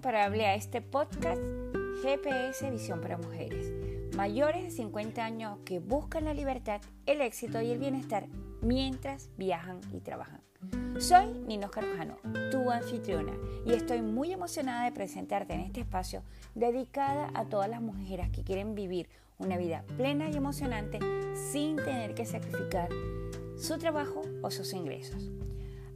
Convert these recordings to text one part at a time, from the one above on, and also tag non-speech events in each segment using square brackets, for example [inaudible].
imparable a este podcast GPS Visión para Mujeres, mayores de 50 años que buscan la libertad, el éxito y el bienestar mientras viajan y trabajan. Soy Nino Carujano, tu anfitriona, y estoy muy emocionada de presentarte en este espacio dedicada a todas las mujeres que quieren vivir una vida plena y emocionante sin tener que sacrificar su trabajo o sus ingresos.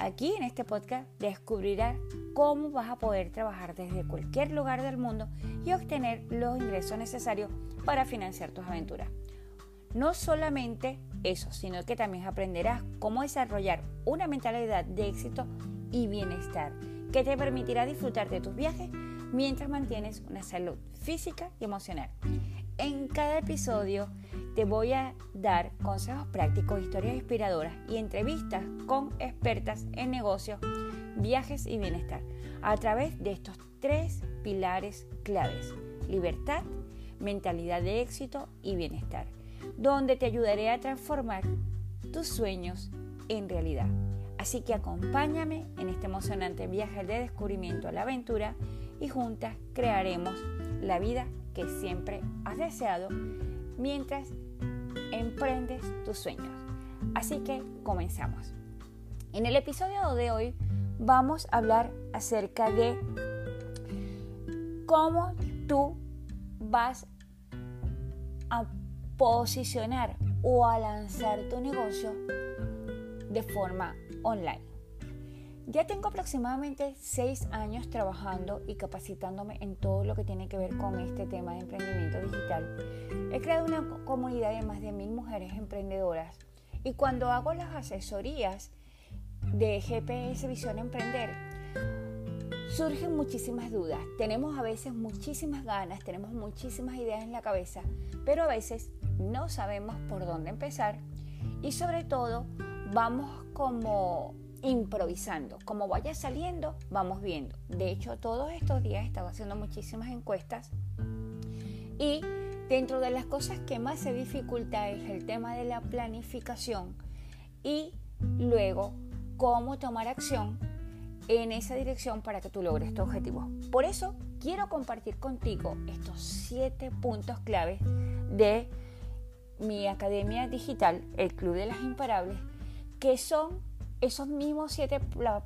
Aquí en este podcast descubrirás cómo vas a poder trabajar desde cualquier lugar del mundo y obtener los ingresos necesarios para financiar tus aventuras. No solamente eso, sino que también aprenderás cómo desarrollar una mentalidad de éxito y bienestar que te permitirá disfrutar de tus viajes mientras mantienes una salud física y emocional. En cada episodio te voy a dar consejos prácticos, historias inspiradoras y entrevistas con expertas en negocios, viajes y bienestar a través de estos tres pilares claves, libertad, mentalidad de éxito y bienestar donde te ayudaré a transformar tus sueños en realidad. Así que acompáñame en este emocionante viaje de descubrimiento a la aventura y juntas crearemos la vida que siempre has deseado mientras emprendes tus sueños. Así que comenzamos. En el episodio de hoy vamos a hablar acerca de cómo tú vas a posicionar o a lanzar tu negocio de forma online. Ya tengo aproximadamente seis años trabajando y capacitándome en todo lo que tiene que ver con este tema de emprendimiento digital. He creado una comunidad de más de mil mujeres emprendedoras y cuando hago las asesorías de GPS Visión Emprender, surgen muchísimas dudas. Tenemos a veces muchísimas ganas, tenemos muchísimas ideas en la cabeza, pero a veces no sabemos por dónde empezar y sobre todo vamos como improvisando, como vaya saliendo, vamos viendo. De hecho, todos estos días he estado haciendo muchísimas encuestas y dentro de las cosas que más se dificulta es el tema de la planificación y luego cómo tomar acción en esa dirección para que tú logres tu objetivo. Por eso quiero compartir contigo estos siete puntos claves de mi academia digital, el Club de las Imparables, que son esos mismos siete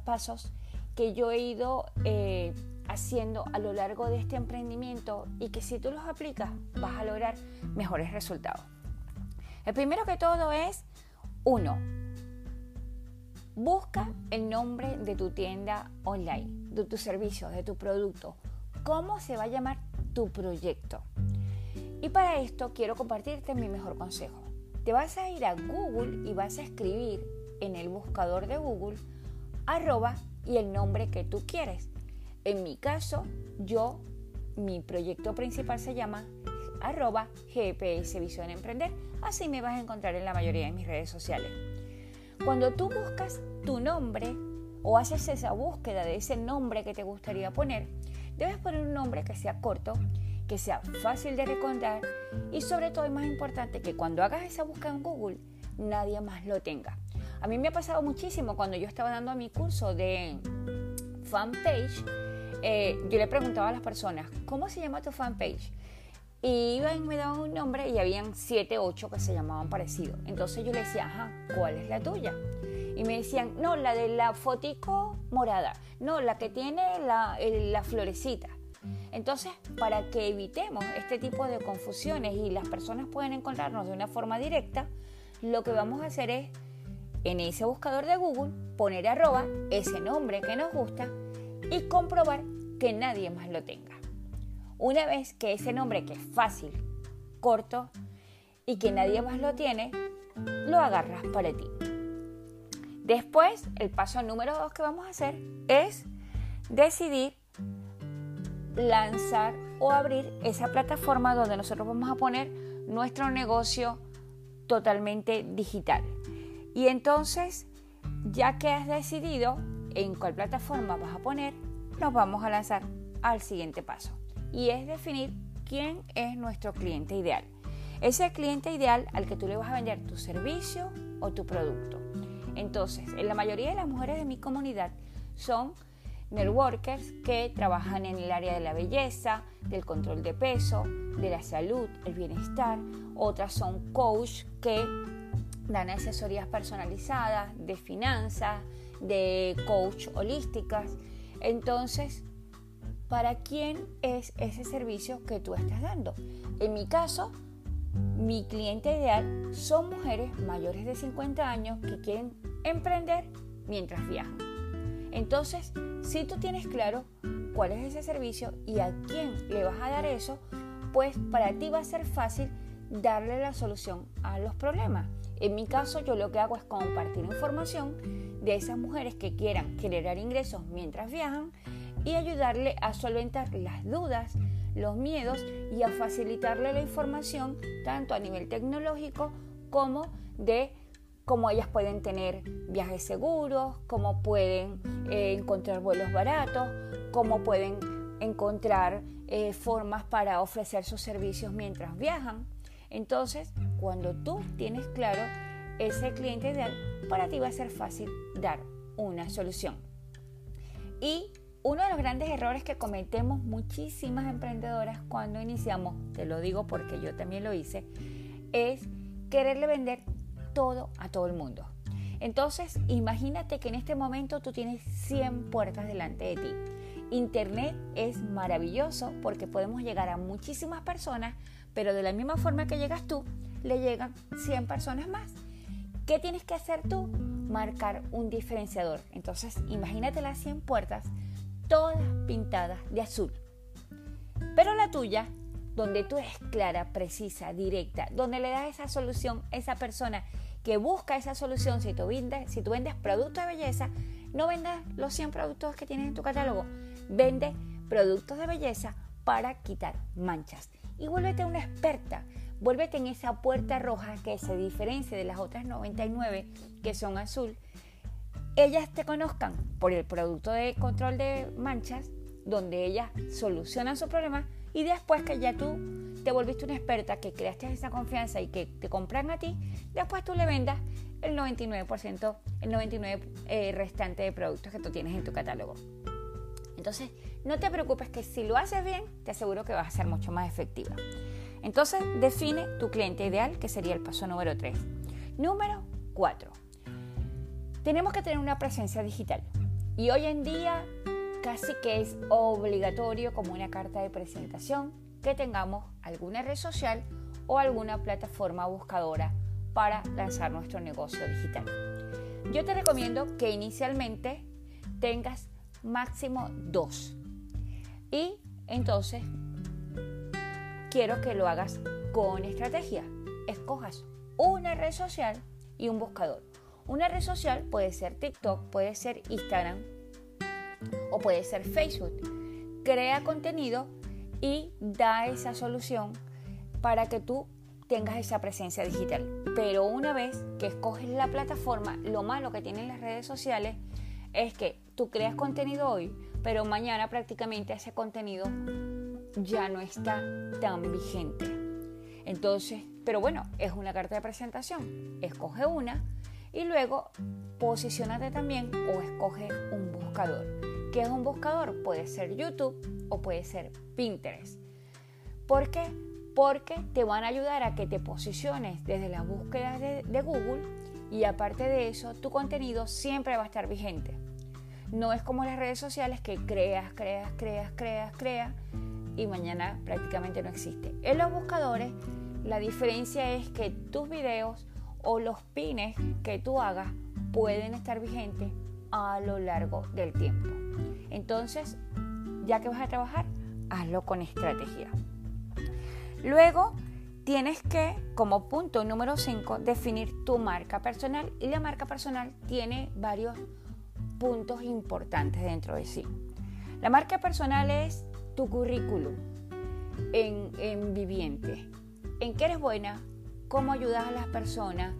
pasos que yo he ido eh, haciendo a lo largo de este emprendimiento y que si tú los aplicas vas a lograr mejores resultados. El primero que todo es, uno, busca el nombre de tu tienda online, de tu servicio, de tu producto. ¿Cómo se va a llamar tu proyecto? Y para esto quiero compartirte mi mejor consejo. Te vas a ir a Google y vas a escribir en el buscador de Google arroba y el nombre que tú quieres. En mi caso, yo, mi proyecto principal se llama arroba GPS Visión Emprender. Así me vas a encontrar en la mayoría de mis redes sociales. Cuando tú buscas tu nombre o haces esa búsqueda de ese nombre que te gustaría poner, debes poner un nombre que sea corto que sea fácil de recordar y sobre todo y más importante que cuando hagas esa búsqueda en Google nadie más lo tenga. A mí me ha pasado muchísimo cuando yo estaba dando mi curso de fanpage, eh, yo le preguntaba a las personas, ¿cómo se llama tu fanpage? Y iban me daban un nombre y habían siete, ocho que se llamaban parecido. Entonces yo le decía, ajá, ¿cuál es la tuya? Y me decían, no, la de la fotico morada, no, la que tiene la, la florecita. Entonces, para que evitemos este tipo de confusiones y las personas puedan encontrarnos de una forma directa, lo que vamos a hacer es en ese buscador de Google poner arroba ese nombre que nos gusta y comprobar que nadie más lo tenga. Una vez que ese nombre que es fácil, corto y que nadie más lo tiene, lo agarras para ti. Después, el paso número dos que vamos a hacer es decidir lanzar o abrir esa plataforma donde nosotros vamos a poner nuestro negocio totalmente digital. Y entonces, ya que has decidido en cuál plataforma vas a poner, nos vamos a lanzar al siguiente paso. Y es definir quién es nuestro cliente ideal. Ese cliente ideal al que tú le vas a vender tu servicio o tu producto. Entonces, en la mayoría de las mujeres de mi comunidad son networkers que trabajan en el área de la belleza, del control de peso, de la salud, el bienestar. Otras son coach que dan asesorías personalizadas de finanzas, de coach holísticas. Entonces, ¿para quién es ese servicio que tú estás dando? En mi caso, mi cliente ideal son mujeres mayores de 50 años que quieren emprender mientras viajan. Entonces, si tú tienes claro cuál es ese servicio y a quién le vas a dar eso, pues para ti va a ser fácil darle la solución a los problemas. En mi caso, yo lo que hago es compartir información de esas mujeres que quieran generar ingresos mientras viajan y ayudarle a solventar las dudas, los miedos y a facilitarle la información tanto a nivel tecnológico como de cómo ellas pueden tener viajes seguros, cómo pueden eh, encontrar vuelos baratos, cómo pueden encontrar eh, formas para ofrecer sus servicios mientras viajan. Entonces, cuando tú tienes claro ese cliente ideal, para ti va a ser fácil dar una solución. Y uno de los grandes errores que cometemos muchísimas emprendedoras cuando iniciamos, te lo digo porque yo también lo hice, es quererle vender todo a todo el mundo. Entonces, imagínate que en este momento tú tienes 100 puertas delante de ti. Internet es maravilloso porque podemos llegar a muchísimas personas, pero de la misma forma que llegas tú, le llegan 100 personas más. ¿Qué tienes que hacer tú? Marcar un diferenciador. Entonces, imagínate las 100 puertas, todas pintadas de azul. Pero la tuya donde tú eres clara, precisa, directa, donde le das esa solución a esa persona que busca esa solución. Si tú vendes, si tú vendes productos de belleza, no vendas los 100 productos que tienes en tu catálogo. Vende productos de belleza para quitar manchas. Y vuélvete una experta. Vuélvete en esa puerta roja que se diferencia de las otras 99 que son azul. Ellas te conozcan por el producto de control de manchas, donde ellas solucionan su problema y después que ya tú te volviste una experta, que creaste esa confianza y que te compran a ti, después tú le vendas el 99%, el 99% eh, restante de productos que tú tienes en tu catálogo. Entonces, no te preocupes que si lo haces bien, te aseguro que vas a ser mucho más efectiva. Entonces, define tu cliente ideal, que sería el paso número 3. Número 4. Tenemos que tener una presencia digital. Y hoy en día casi que es obligatorio como una carta de presentación que tengamos alguna red social o alguna plataforma buscadora para lanzar nuestro negocio digital. Yo te recomiendo que inicialmente tengas máximo dos y entonces quiero que lo hagas con estrategia. Escojas una red social y un buscador. Una red social puede ser TikTok, puede ser Instagram, o puede ser Facebook. Crea contenido y da esa solución para que tú tengas esa presencia digital. Pero una vez que escoges la plataforma, lo malo que tienen las redes sociales es que tú creas contenido hoy, pero mañana prácticamente ese contenido ya no está tan vigente. Entonces, pero bueno, es una carta de presentación. Escoge una y luego posicionate también o escoge un buscador. ¿Qué es un buscador? Puede ser YouTube o puede ser Pinterest. ¿Por qué? Porque te van a ayudar a que te posiciones desde las búsquedas de, Google y aparte de eso, tu contenido siempre va a estar vigente. No es como las redes sociales que creas, creas, creas, creas, creas y mañana prácticamente no existe. En los buscadores, la diferencia es que tus videos o los pines que tú hagas pueden estar vigentes a lo largo del tiempo. Entonces, ya que vas a trabajar, hazlo con estrategia. Luego, tienes que, como punto número 5, definir tu marca personal. Y la marca personal tiene varios puntos importantes dentro de sí. La marca personal es tu currículum en, en viviente. En qué eres buena, cómo ayudas a las personas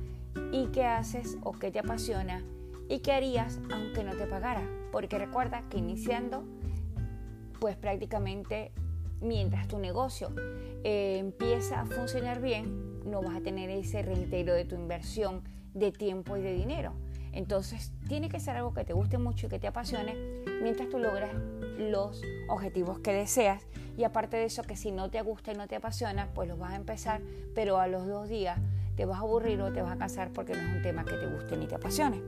y qué haces o qué te apasiona y qué harías aunque no te pagara. Porque recuerda que iniciando, pues prácticamente mientras tu negocio eh, empieza a funcionar bien, no vas a tener ese reintegro de tu inversión de tiempo y de dinero. Entonces, tiene que ser algo que te guste mucho y que te apasione mientras tú logras los objetivos que deseas. Y aparte de eso, que si no te gusta y no te apasiona, pues los vas a empezar, pero a los dos días te vas a aburrir o te vas a cansar porque no es un tema que te guste ni te apasione.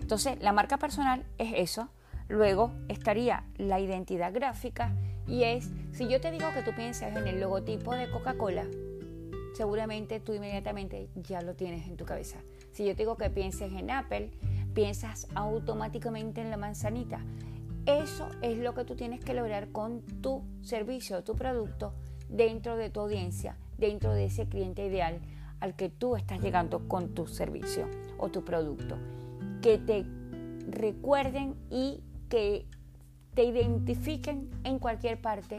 Entonces, la marca personal es eso. Luego estaría la identidad gráfica y es, si yo te digo que tú piensas en el logotipo de Coca-Cola, seguramente tú inmediatamente ya lo tienes en tu cabeza. Si yo te digo que pienses en Apple, piensas automáticamente en la manzanita. Eso es lo que tú tienes que lograr con tu servicio, tu producto, dentro de tu audiencia, dentro de ese cliente ideal al que tú estás llegando con tu servicio o tu producto. Que te recuerden y que te identifiquen en cualquier parte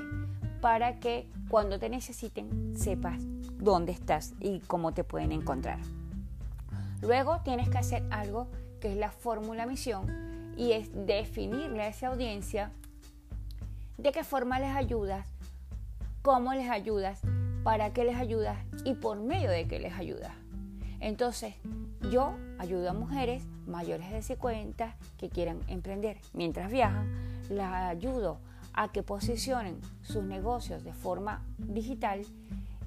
para que cuando te necesiten sepas dónde estás y cómo te pueden encontrar. Luego tienes que hacer algo que es la fórmula misión y es definirle a esa audiencia de qué forma les ayudas, cómo les ayudas, para qué les ayudas y por medio de qué les ayudas. Entonces, yo ayudo a mujeres mayores de 50 que quieran emprender mientras viajan, las ayudo a que posicionen sus negocios de forma digital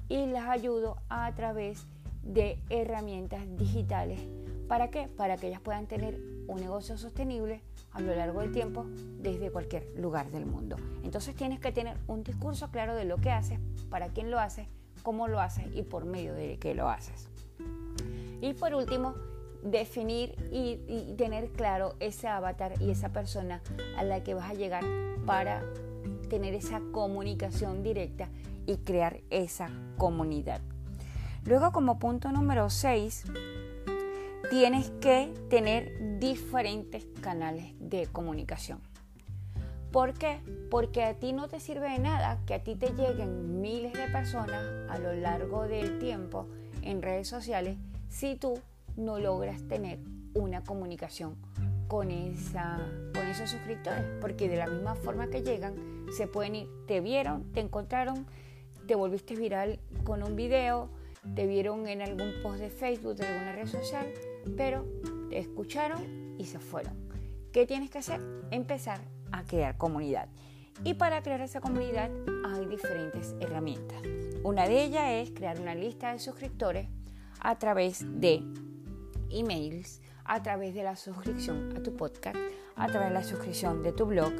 y las ayudo a través de herramientas digitales. ¿Para qué? Para que ellas puedan tener un negocio sostenible a lo largo del tiempo desde cualquier lugar del mundo. Entonces tienes que tener un discurso claro de lo que haces, para quién lo haces, cómo lo haces y por medio de qué lo haces. Y por último, definir y, tener claro ese avatar y esa persona a la que vas a llegar para tener esa comunicación directa y crear esa comunidad. Luego como punto número 6, tienes que tener diferentes canales de comunicación. ¿Por qué? Porque a ti no te sirve de nada que a ti te lleguen miles de personas a lo largo del tiempo en redes sociales si tú no logras tener una comunicación con, esa, con esos suscriptores. Porque de la misma forma que llegan, se pueden ir, te vieron, te encontraron, te volviste viral con un video, te vieron en algún post de Facebook, de alguna red social, pero te escucharon y se fueron. ¿Qué tienes que hacer? Empezar a crear comunidad. Y para crear esa comunidad hay diferentes herramientas. Una de ellas es crear una lista de suscriptores a través de emails, a través de la suscripción a tu podcast, a través de la suscripción de tu blog,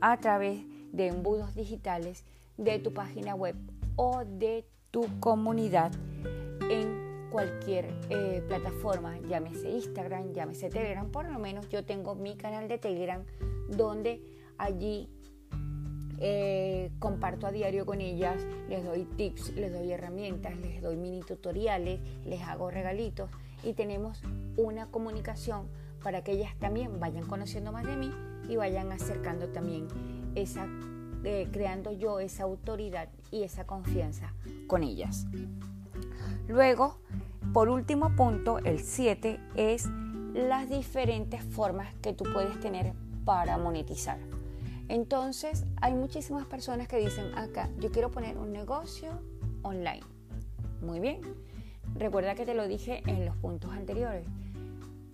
a través de embudos digitales de tu página web o de tu comunidad cualquier eh, plataforma, llámese Instagram, llámese Telegram, por lo menos yo tengo mi canal de Telegram donde allí eh, comparto a diario con ellas, les doy tips, les doy herramientas, les doy mini tutoriales, les hago regalitos y tenemos una comunicación para que ellas también vayan conociendo más de mí y vayan acercando también esa, eh, creando yo esa autoridad y esa confianza con ellas. Luego, por último punto, el 7 es las diferentes formas que tú puedes tener para monetizar. Entonces, hay muchísimas personas que dicen acá, yo quiero poner un negocio online. Muy bien. Recuerda que te lo dije en los puntos anteriores.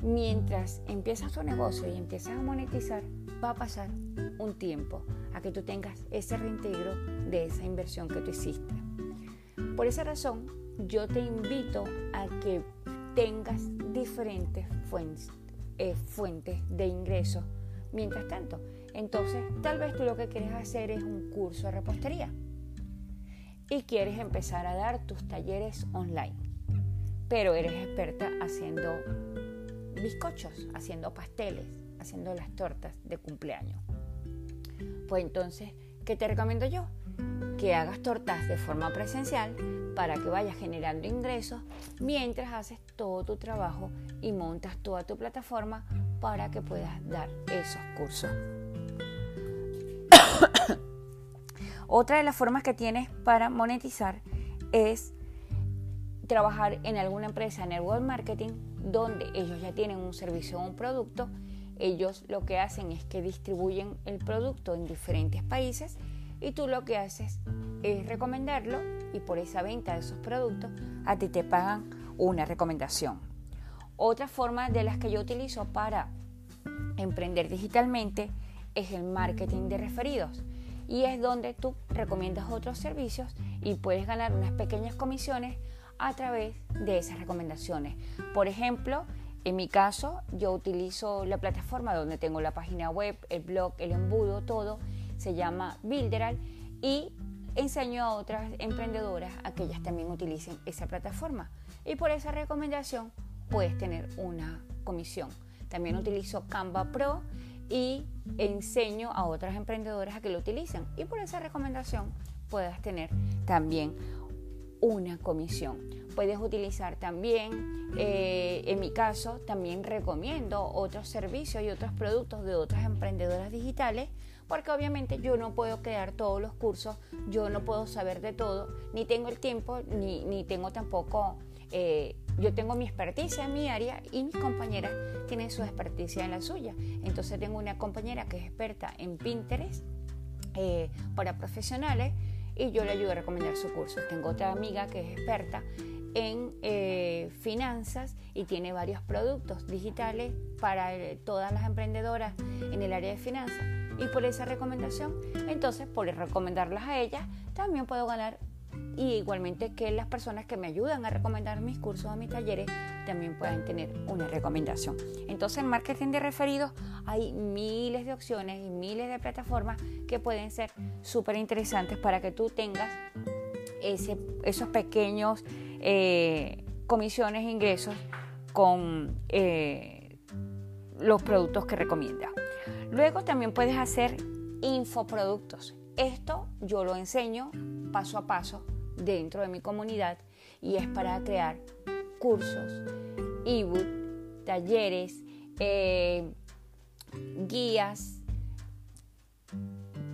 Mientras empiezas tu negocio y empiezas a monetizar, va a pasar un tiempo a que tú tengas ese reintegro de esa inversión que tú hiciste. Por esa razón, yo te invito a que tengas diferentes fuentes, eh, fuentes de ingresos mientras tanto. Entonces, tal vez tú lo que quieres hacer es un curso de repostería y quieres empezar a dar tus talleres online, pero eres experta haciendo bizcochos, haciendo pasteles, haciendo las tortas de cumpleaños. Pues entonces, ¿qué te recomiendo yo? Que hagas tortas de forma presencial para que vayas generando ingresos mientras haces todo tu trabajo y montas toda tu plataforma para que puedas dar esos cursos. [coughs] Otra de las formas que tienes para monetizar es trabajar en alguna empresa en el web marketing donde ellos ya tienen un servicio o un producto. Ellos lo que hacen es que distribuyen el producto en diferentes países y tú lo que haces es recomendarlo y por esa venta de esos productos a ti te pagan una recomendación. Otra forma de las que yo utilizo para emprender digitalmente es el marketing de referidos y es donde tú recomiendas otros servicios y puedes ganar unas pequeñas comisiones a través de esas recomendaciones. Por ejemplo, en mi caso, yo utilizo la plataforma donde tengo la página web, el blog, el embudo, todo. Se llama Builderal y enseño a otras emprendedoras a que ellas también utilicen esa plataforma. Y por esa recomendación puedes tener una comisión. También utilizo Canva Pro y enseño a otras emprendedoras a que lo utilicen. Y por esa recomendación puedas tener también una comisión. Puedes utilizar también, eh, en mi caso, también recomiendo otros servicios y otros productos de otras emprendedoras digitales, porque obviamente yo no puedo crear todos los cursos, yo no puedo saber de todo, ni tengo el tiempo, ni, ni tengo tampoco, eh, yo tengo mi experticia en mi área y mis compañeras tienen su experticia en la suya. Entonces tengo una compañera que es experta en Pinterest eh, para profesionales y yo le ayudo a recomendar su curso. Tengo otra amiga que es experta en eh, finanzas y tiene varios productos digitales para eh, todas las emprendedoras en el área de finanzas. Y por esa recomendación, entonces por recomendarlas a ellas, también puedo ganar y igualmente que las personas que me ayudan a recomendar mis cursos o mis talleres también puedan tener una recomendación. Entonces en marketing de referidos hay miles de opciones y miles de plataformas que pueden ser súper interesantes para que tú tengas ese, esos pequeños eh, comisiones e ingresos con eh, los productos que recomiendas. Luego también puedes hacer infoproductos. Esto yo lo enseño paso a paso dentro de mi comunidad y es para crear cursos, ebook, talleres, eh, guías.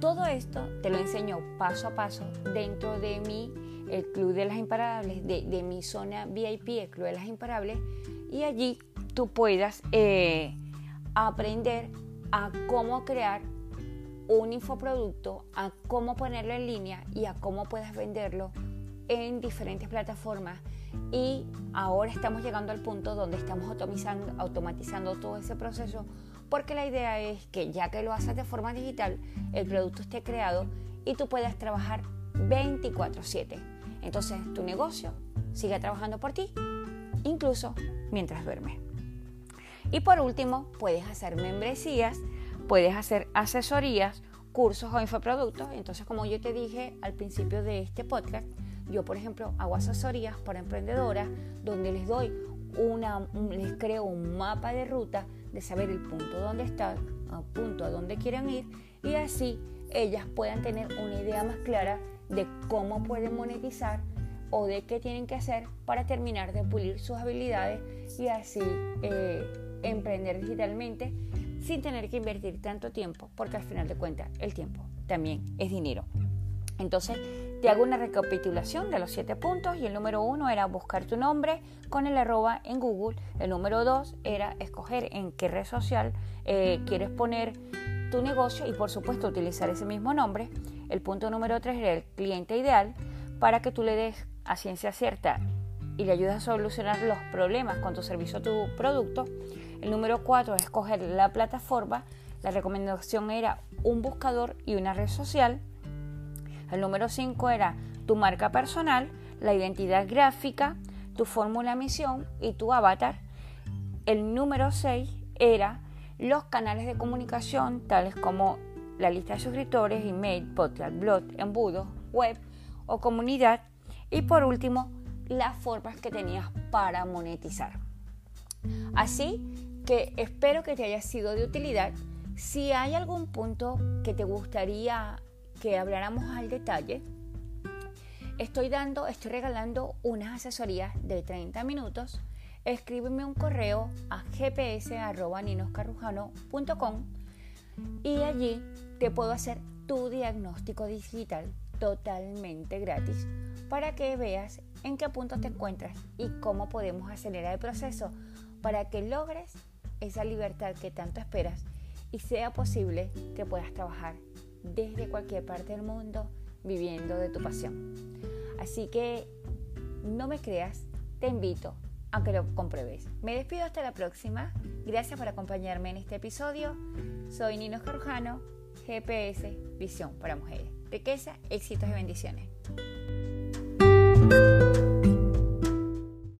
Todo esto te lo enseño paso a paso dentro de mi el Club de las Imparables, de, mi zona VIP, el Club de las Imparables, y allí tú puedas eh, aprender a cómo crear un infoproducto, a cómo ponerlo en línea y a cómo puedes venderlo en diferentes plataformas y ahora estamos llegando al punto donde estamos automatizando, automatizando todo ese proceso porque la idea es que ya que lo haces de forma digital, el producto esté creado y tú puedas trabajar 24/7. Entonces tu negocio sigue trabajando por ti, incluso mientras duermes. Y por último, puedes hacer membresías, puedes hacer asesorías, cursos o infoproductos. Entonces, como yo te dije al principio de este podcast, yo, por ejemplo, hago asesorías para emprendedoras donde les doy una, les creo un mapa de ruta de saber el punto donde están, al punto a donde quieren ir y así ellas puedan tener una idea más clara de cómo pueden monetizar o de qué tienen que hacer para terminar de pulir sus habilidades y así eh, emprender digitalmente sin tener que invertir tanto tiempo, porque al final de cuentas el tiempo también es dinero. Entonces, te hago una recapitulación de los siete puntos y el número uno era buscar tu nombre con el arroba en Google. El número dos era escoger en qué red social eh, quieres poner tu negocio y por supuesto utilizar ese mismo nombre. El punto número tres era el cliente ideal para que tú le des a ciencia cierta y le ayudes a solucionar los problemas con tu servicio o tu producto. El número cuatro es escoger la plataforma. La recomendación era un buscador y una red social. El número 5 era tu marca personal, la identidad gráfica, tu fórmula misión y tu avatar. El número 6 era los canales de comunicación tales como la lista de suscriptores, email, podcast, blog, embudo, web o comunidad. Y por último, las formas que tenías para monetizar. Así que espero que te haya sido de utilidad. Si hay algún punto que te gustaría que habláramos al detalle, estoy dando, estoy regalando unas asesorías de 30 minutos. Escríbeme un correo a gps.ninoscarrujano.com y allí te puedo hacer tu diagnóstico digital totalmente gratis para que veas en qué punto te encuentras y cómo podemos acelerar el proceso para que logres esa libertad que tanto esperas y sea posible que puedas trabajar desde cualquier parte del mundo viviendo de tu pasión. Así que no me creas, te invito aunque lo compruebes. Me despido hasta la próxima. Gracias por acompañarme en este episodio. Soy Nino Jorjano, GPS, visión para mujeres. Riqueza, éxitos y bendiciones.